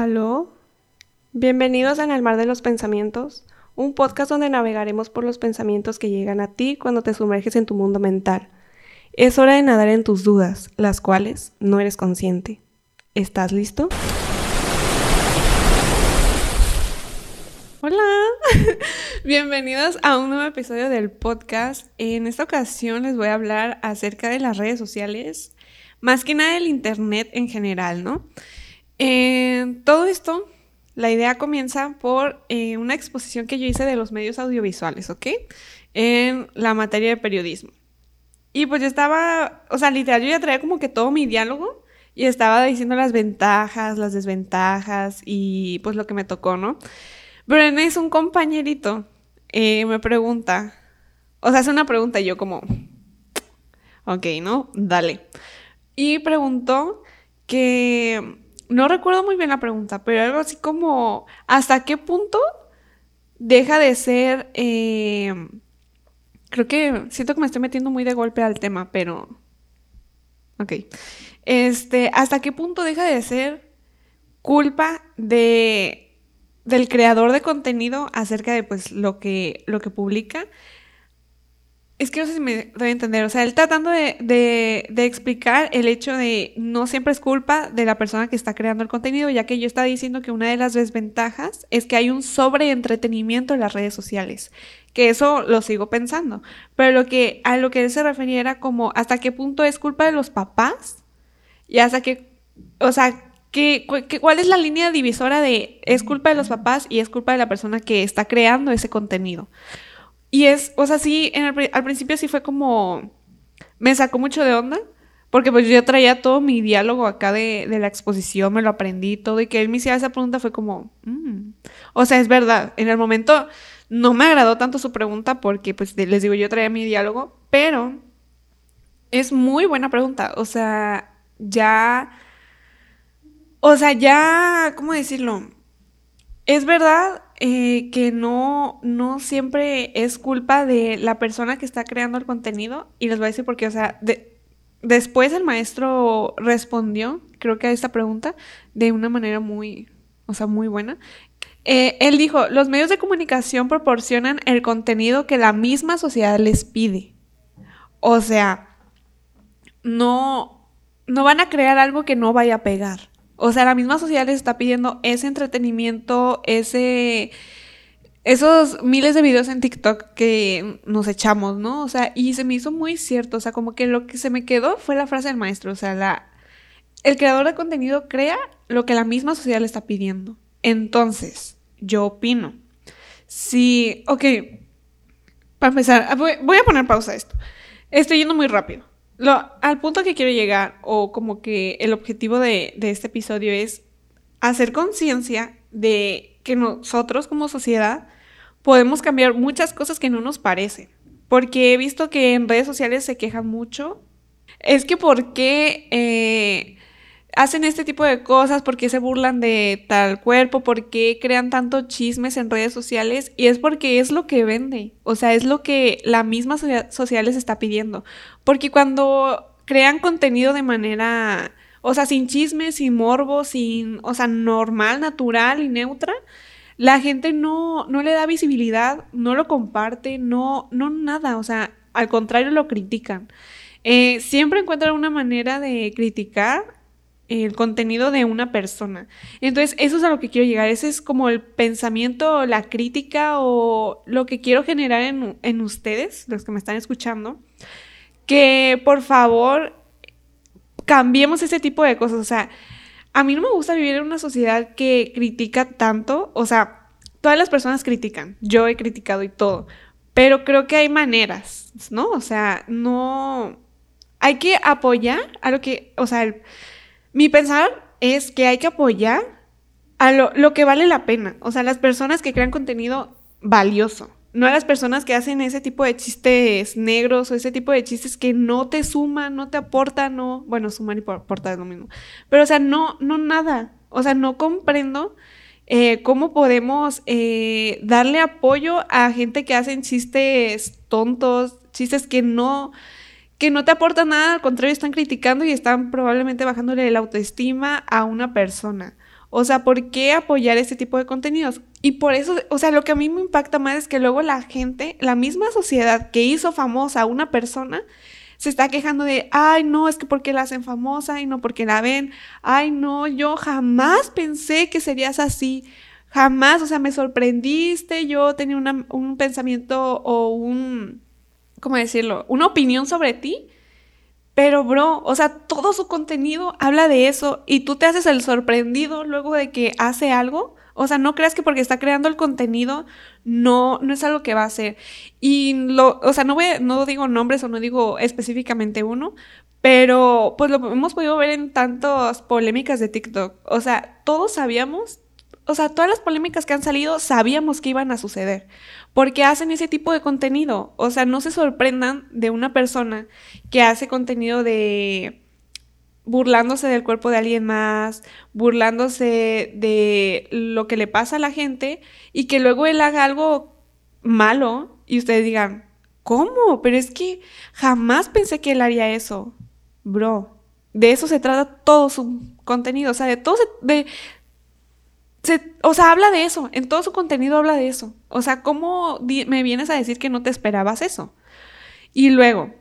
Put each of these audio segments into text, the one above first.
Aló. Bienvenidos en el mar de los pensamientos, un podcast donde navegaremos por los pensamientos que llegan a ti cuando te sumerges en tu mundo mental. Es hora de nadar en tus dudas, las cuales no eres consciente. ¿Estás listo? Hola, bienvenidos a un nuevo episodio del podcast. En esta ocasión les voy a hablar acerca de las redes sociales, más que nada del Internet en general, ¿no? Eh, todo esto, la idea comienza por eh, una exposición que yo hice de los medios audiovisuales, ¿ok? En la materia de periodismo. Y pues yo estaba, o sea, literal, yo ya traía como que todo mi diálogo y estaba diciendo las ventajas, las desventajas y pues lo que me tocó, ¿no? Pero en eso un compañerito eh, me pregunta, o sea, hace una pregunta y yo como, ok, ¿no? Dale. Y preguntó que no recuerdo muy bien la pregunta, pero algo así como, ¿hasta qué punto deja de ser... Eh, creo que siento que me estoy metiendo muy de golpe al tema, pero... Ok. Este, ¿hasta qué punto deja de ser culpa de del creador de contenido acerca de pues lo que lo que publica es que no sé si me doy a entender, o sea, él tratando de, explicar el hecho de no siempre es culpa de la persona que está creando el contenido, ya que yo estaba diciendo que una de las desventajas es que hay un sobreentretenimiento en las redes sociales, que eso lo sigo pensando, pero lo que, a lo que él se refería era como hasta qué punto es culpa de los papás y hasta qué, o sea, ¿Qué, ¿Cuál es la línea divisora de es culpa de los papás y es culpa de la persona que está creando ese contenido? Y es, o sea, sí, al principio sí fue como, me sacó mucho de onda, porque pues yo traía todo mi diálogo acá de, la exposición, me lo aprendí todo, y que él me hiciera esa pregunta fue como, mm". o sea, es verdad, en el momento no me agradó tanto su pregunta porque pues les digo, yo traía mi diálogo, pero es muy buena pregunta, o sea, ya, o sea, ya, ¿cómo decirlo? Es verdad eh, que no, no siempre es culpa de la persona que está creando el contenido. Y les voy a decir por qué. O sea, después el maestro respondió, creo que a esta pregunta, de una manera muy, o sea, muy buena. Eh, él dijo, los medios de comunicación proporcionan el contenido que la misma sociedad les pide. O sea, no, no van a crear algo que no vaya a pegar. O sea, la misma sociedad les está pidiendo ese entretenimiento, ese esos miles de videos en TikTok que nos echamos, ¿no? O sea, y se me hizo muy cierto, o sea, como que lo que se me quedó fue la frase del maestro, o sea, la el creador de contenido crea lo que la misma sociedad le está pidiendo. Entonces, yo opino. Si, ok, para empezar, voy, voy a poner pausa a esto. Estoy yendo muy rápido. Al punto que quiero llegar, o como que el objetivo de, este episodio es hacer conciencia de que nosotros como sociedad podemos cambiar muchas cosas que no nos parecen. Porque he visto que en redes sociales se quejan mucho. Es que por qué eh, hacen este tipo de cosas, por qué se burlan de tal cuerpo, por qué crean tantos chismes en redes sociales y es porque es lo que vende, o sea, es lo que la misma sociedad les está pidiendo, porque cuando crean contenido de manera, o sea, sin chismes, sin morbo, sin, o sea, normal, natural y neutra, la gente no, no le da visibilidad, no lo comparte, no, no nada, o sea, al contrario lo critican. Eh, siempre encuentran una manera de criticar el contenido de una persona. Entonces, eso es a lo que quiero llegar. Ese es como el pensamiento, la crítica o lo que quiero generar en, ustedes, los que me están escuchando. Que por favor cambiemos ese tipo de cosas. O sea, a mí no me gusta vivir en una sociedad que critica tanto. O sea, todas las personas critican. Yo he criticado y todo. Pero creo que hay maneras, ¿no? O sea, no... Hay que apoyar a lo que, o sea, el, mi pensar es que hay que apoyar a lo, que vale la pena. O sea, las personas que crean contenido valioso. No a las personas que hacen ese tipo de chistes negros o ese tipo de chistes que no te suman, no te aportan, no. Bueno, suman y aportar es lo mismo. Pero, o sea, no, no nada. O sea, no comprendo eh, cómo podemos eh, darle apoyo a gente que hacen chistes tontos, chistes que no que no te aportan nada, al contrario, están criticando y están probablemente bajándole la autoestima a una persona. O sea, ¿por qué apoyar este tipo de contenidos? Y por eso, o sea, lo que a mí me impacta más es que luego la gente, la misma sociedad que hizo famosa a una persona, se está quejando de, ay, no, es que porque la hacen famosa y no porque la ven, ay, no, yo jamás pensé que serías así, jamás, o sea, me sorprendiste, yo tenía un pensamiento o un, ¿cómo decirlo? Una opinión sobre ti. Pero, bro, o sea, todo su contenido habla de eso y tú te haces el sorprendido luego de que hace algo. O sea, no creas que porque está creando el contenido no, no es algo que va a hacer. Y lo, o sea, no, voy, no digo nombres o no digo específicamente uno, pero pues lo hemos podido ver en tantas polémicas de TikTok. O sea, todos sabíamos, o sea, todas las polémicas que han salido sabíamos que iban a suceder. Porque hacen ese tipo de contenido. O sea, no se sorprendan de una persona que hace contenido de burlándose del cuerpo de alguien más, burlándose de lo que le pasa a la gente y que luego él haga algo malo y ustedes digan, ¿cómo? Pero es que jamás pensé que él haría eso. Bro, de eso se trata todo su contenido, o sea, de todo de o sea, habla de eso, en todo su contenido habla de eso. O sea, ¿cómo me vienes a decir que no te esperabas eso? Y luego,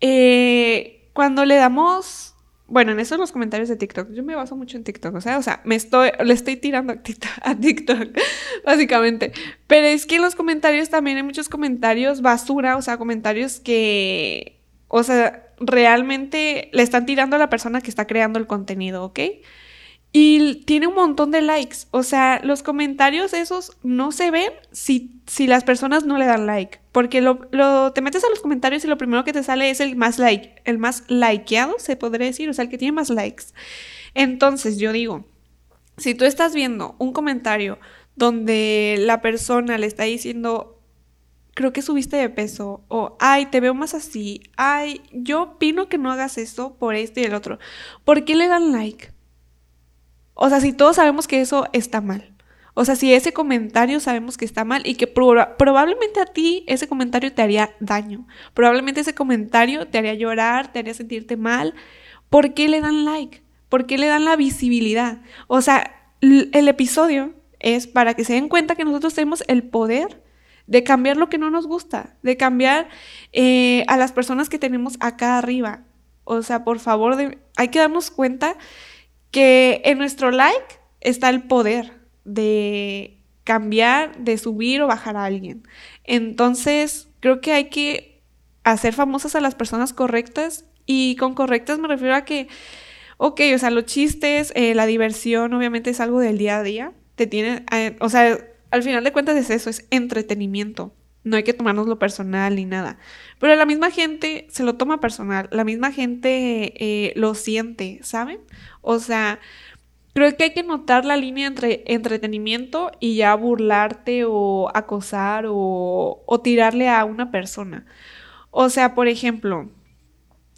eh, cuando le damos bueno, en esos los comentarios de TikTok. Yo me baso mucho en TikTok, o sea, o sea, me estoy, le estoy tirando a TikTok, a TikTok, básicamente. Pero es que en los comentarios también hay muchos comentarios basura, o sea, comentarios que, o sea, realmente le están tirando a la persona que está creando el contenido, ¿ok? Y tiene un montón de likes. O sea, los comentarios esos no se ven si, si las personas no le dan like. Porque lo, te metes a los comentarios y lo primero que te sale es el más like, el más likeado, se podría decir, o sea, el que tiene más likes. Entonces, yo digo, si tú estás viendo un comentario donde la persona le está diciendo, creo que subiste de peso, o ay, te veo más así, ay, yo opino que no hagas esto por esto y el otro, ¿por qué le dan like? O sea, si todos sabemos que eso está mal. O sea, si ese comentario sabemos que está mal y que probablemente a ti ese comentario te haría daño. Probablemente ese comentario te haría llorar, te haría sentirte mal. ¿Por qué le dan like? ¿Por qué le dan la visibilidad? O sea, el episodio es para que se den cuenta que nosotros tenemos el poder de cambiar lo que no nos gusta, de cambiar eh, a las personas que tenemos acá arriba. O sea, por favor, hay que darnos cuenta que en nuestro like está el poder de cambiar, de subir o bajar a alguien. Entonces, creo que hay que hacer famosas a las personas correctas y con correctas me refiero a que, ok, o sea, los chistes, eh, la diversión obviamente es algo del día a día, te tiene, eh, o sea, al final de cuentas es eso, es entretenimiento. No hay que tomárnoslo personal ni nada. Pero la misma gente se lo toma personal, la misma gente eh, lo siente, ¿saben? O sea, creo que hay que notar la línea entre entretenimiento y ya burlarte o acosar o, o tirarle a una persona. O sea, por ejemplo,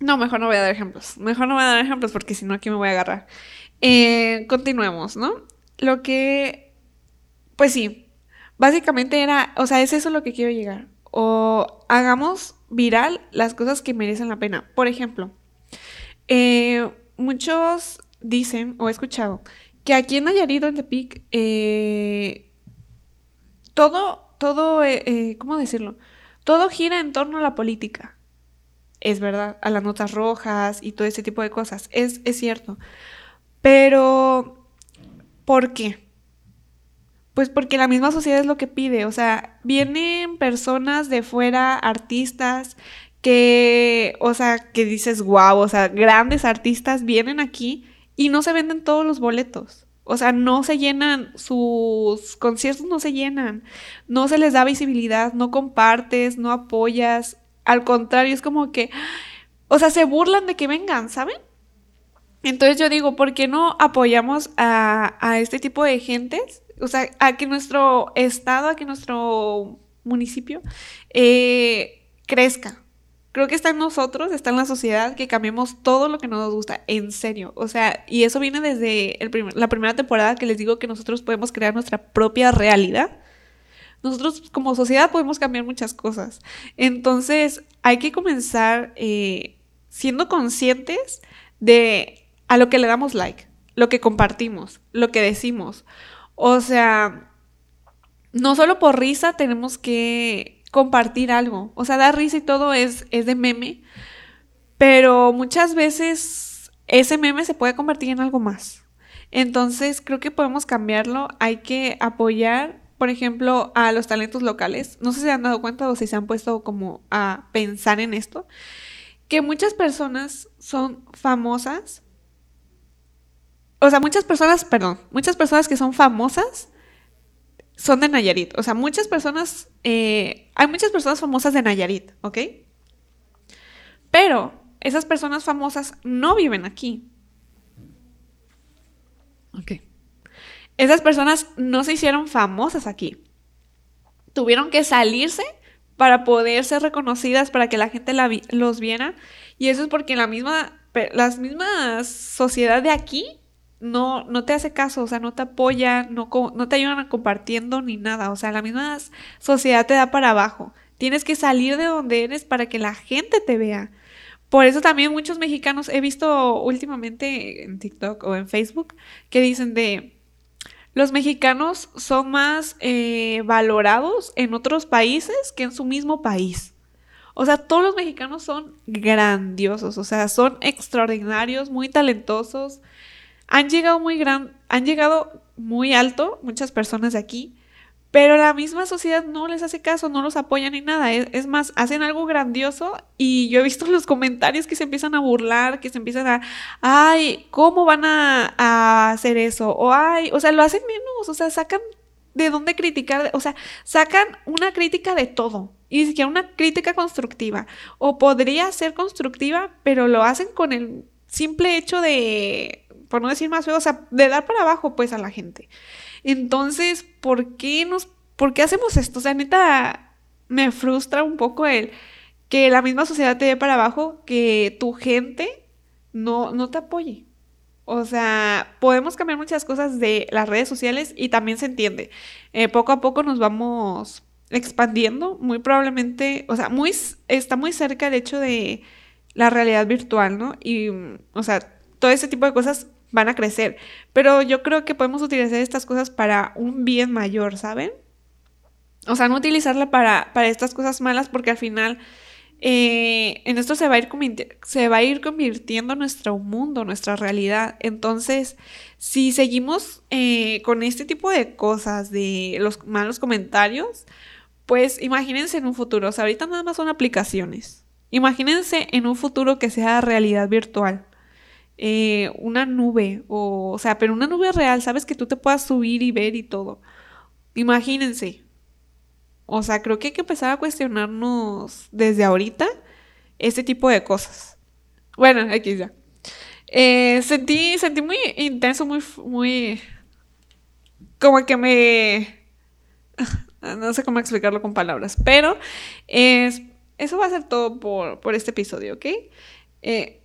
no, mejor no voy a dar ejemplos. Mejor no voy a dar ejemplos porque si no aquí me voy a agarrar. Eh, continuemos, ¿no? Lo que, pues sí, Básicamente era, o sea, es eso lo que quiero llegar. O hagamos viral las cosas que merecen la pena. Por ejemplo, eh, muchos dicen, o he escuchado, que aquí en Nayarit, en Tepic, eh, todo, todo, eh, ¿cómo decirlo? Todo gira en torno a la política. Es verdad, a las notas rojas y todo ese tipo de cosas. Es, es cierto. Pero, ¿por qué? Pues porque la misma sociedad es lo que pide, o sea, vienen personas de fuera, artistas, que, o sea, que dices, wow, o sea, grandes artistas vienen aquí y no se venden todos los boletos. O sea, no se llenan, sus conciertos no se llenan, no se les da visibilidad, no compartes, no apoyas. Al contrario, es como que, o sea, se burlan de que vengan, ¿saben? Entonces yo digo, ¿por qué no apoyamos a, a este tipo de gentes o sea, a que nuestro estado, a que nuestro municipio eh, crezca. Creo que está en nosotros, está en la sociedad, que cambiemos todo lo que no nos gusta, en serio. O sea, y eso viene desde la primera temporada que les digo que nosotros podemos crear nuestra propia realidad. Nosotros como sociedad podemos cambiar muchas cosas. Entonces, hay que comenzar eh, siendo conscientes de a lo que le damos like lo que compartimos, lo que decimos. O sea, no solo por risa tenemos que compartir algo. O sea, dar risa y todo es, es de meme, pero muchas veces ese meme se puede convertir en algo más. Entonces, creo que podemos cambiarlo. Hay que apoyar, por ejemplo, a los talentos locales. No sé si se han dado cuenta o si se han puesto como a pensar en esto. Que muchas personas son famosas o sea, muchas personas, perdón, muchas personas que son famosas son de Nayarit. O sea, muchas personas, eh, hay muchas personas famosas de Nayarit, ¿ok? Pero esas personas famosas no viven aquí. Ok. Esas personas no se hicieron famosas aquí. Tuvieron que salirse para poder ser reconocidas, para que la gente los viera. Y eso es porque la misma, las mismas sociedad de aquí no, no te hace caso, o sea, no te apoya, no, no te ayudan a compartiendo ni nada, o sea, la misma sociedad te da para abajo. Tienes que salir de donde eres para que la gente te vea. Por eso también muchos mexicanos he visto últimamente en TikTok o en Facebook que dicen de los mexicanos son más eh, valorados en otros países que en su mismo país. O sea, todos los mexicanos son grandiosos, o sea, son extraordinarios, muy talentosos, han llegado muy gran, han llegado muy alto muchas personas de aquí, pero la misma sociedad no les hace caso, no los apoya ni nada. Es, más, hacen algo grandioso y yo he visto los comentarios que se empiezan a burlar, que se empiezan a, ay, ¿cómo van a, a hacer eso? O ay, o sea, lo hacen menos, o sea, sacan de dónde criticar, o sea, sacan una crítica de todo. Y ni siquiera una crítica constructiva. O podría ser constructiva, pero lo hacen con el simple hecho de por no decir más feo, o sea, de dar para abajo pues a la gente. Entonces, ¿por qué nos, por qué hacemos esto? O sea, neta, me frustra un poco el que la misma sociedad te dé para abajo, que tu gente no, no te apoye. O sea, podemos cambiar muchas cosas de las redes sociales y también se entiende. Eh, poco a poco nos vamos expandiendo, muy probablemente, o sea, muy, está muy cerca el hecho de la realidad virtual, ¿no? Y, o sea, todo ese tipo de cosas van a crecer. Pero yo creo que podemos utilizar estas cosas para un bien mayor, ¿saben? O sea, no utilizarla para, para estas cosas malas porque al final eh, en esto se va, a ir se va a ir convirtiendo nuestro mundo, nuestra realidad. Entonces, si seguimos eh, con este tipo de cosas, de los malos comentarios, pues imagínense en un futuro, o sea, ahorita nada más son aplicaciones. Imagínense en un futuro que sea realidad virtual. Eh, una nube, o, o sea, pero una nube real, sabes que tú te puedas subir y ver y todo. Imagínense. O sea, creo que hay que empezar a cuestionarnos desde ahorita este tipo de cosas. Bueno, aquí ya. Eh, sentí, sentí muy intenso, muy, muy... Como que me... No sé cómo explicarlo con palabras, pero es, eso va a ser todo por, por este episodio, ¿ok? Eh,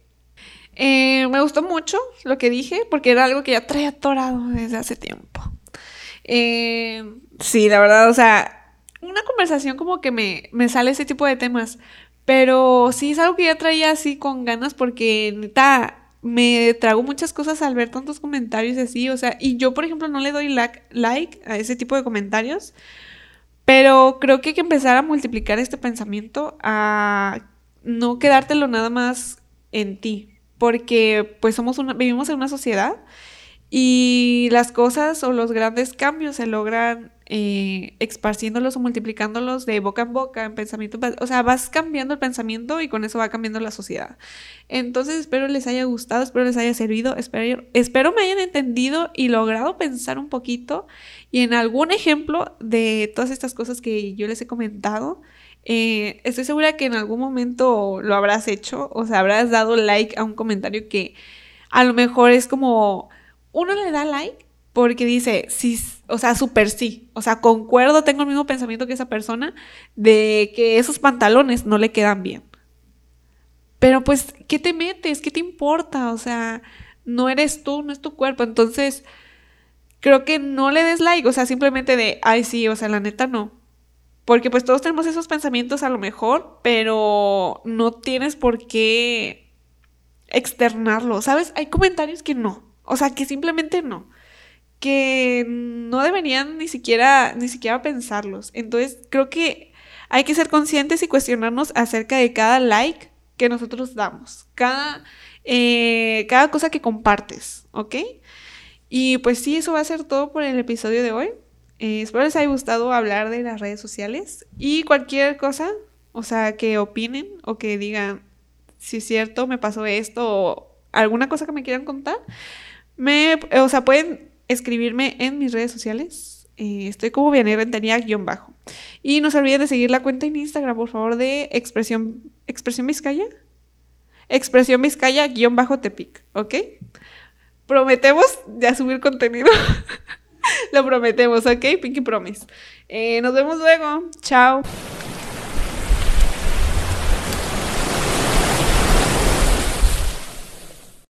eh, me gustó mucho lo que dije porque era algo que ya traía atorado desde hace tiempo. Eh, sí, la verdad, o sea, una conversación como que me, me sale ese tipo de temas, pero sí es algo que ya traía así con ganas porque neta me trago muchas cosas al ver tantos comentarios así, o sea, y yo por ejemplo no le doy like a ese tipo de comentarios, pero creo que hay que empezar a multiplicar este pensamiento, a no quedártelo nada más en ti, porque pues vivimos en una sociedad y las cosas o los grandes cambios se logran eh, esparciéndolos o multiplicándolos de boca en boca, en pensamiento, o sea, vas cambiando el pensamiento y con eso va cambiando la sociedad. Entonces espero les haya gustado, espero les haya servido, espero me hayan entendido y logrado pensar un poquito y en algún ejemplo de todas estas cosas que yo les he comentado. Eh, estoy segura que en algún momento lo habrás hecho, o sea, habrás dado like a un comentario que a lo mejor es como, uno le da like porque dice, sí, o sea, súper sí, o sea, concuerdo, tengo el mismo pensamiento que esa persona de que esos pantalones no le quedan bien. Pero pues, ¿qué te metes? ¿Qué te importa? O sea, no eres tú, no es tu cuerpo. Entonces, creo que no le des like, o sea, simplemente de, ay, sí, o sea, la neta no. Porque pues todos tenemos esos pensamientos a lo mejor, pero no tienes por qué externarlo, ¿sabes? Hay comentarios que no. O sea, que simplemente no. Que no deberían ni siquiera, ni siquiera pensarlos. Entonces, creo que hay que ser conscientes y cuestionarnos acerca de cada like que nosotros damos. Cada, eh, cada cosa que compartes, ¿ok? Y pues sí, eso va a ser todo por el episodio de hoy. Eh, espero les haya gustado hablar de las redes sociales y cualquier cosa, o sea, que opinen o que digan si es cierto, me pasó esto o alguna cosa que me quieran contar. Me, o sea, pueden escribirme en mis redes sociales. Eh, estoy como Vianney Rentería-bajo. Y no se olviden de seguir la cuenta en Instagram, por favor, de Expresión, Expresión Vizcaya. Expresión Vizcaya-tepic, ¿ok? Prometemos ya subir contenido. Lo prometemos, ¿ok? Pinky Promise. Eh, nos vemos luego. Chao.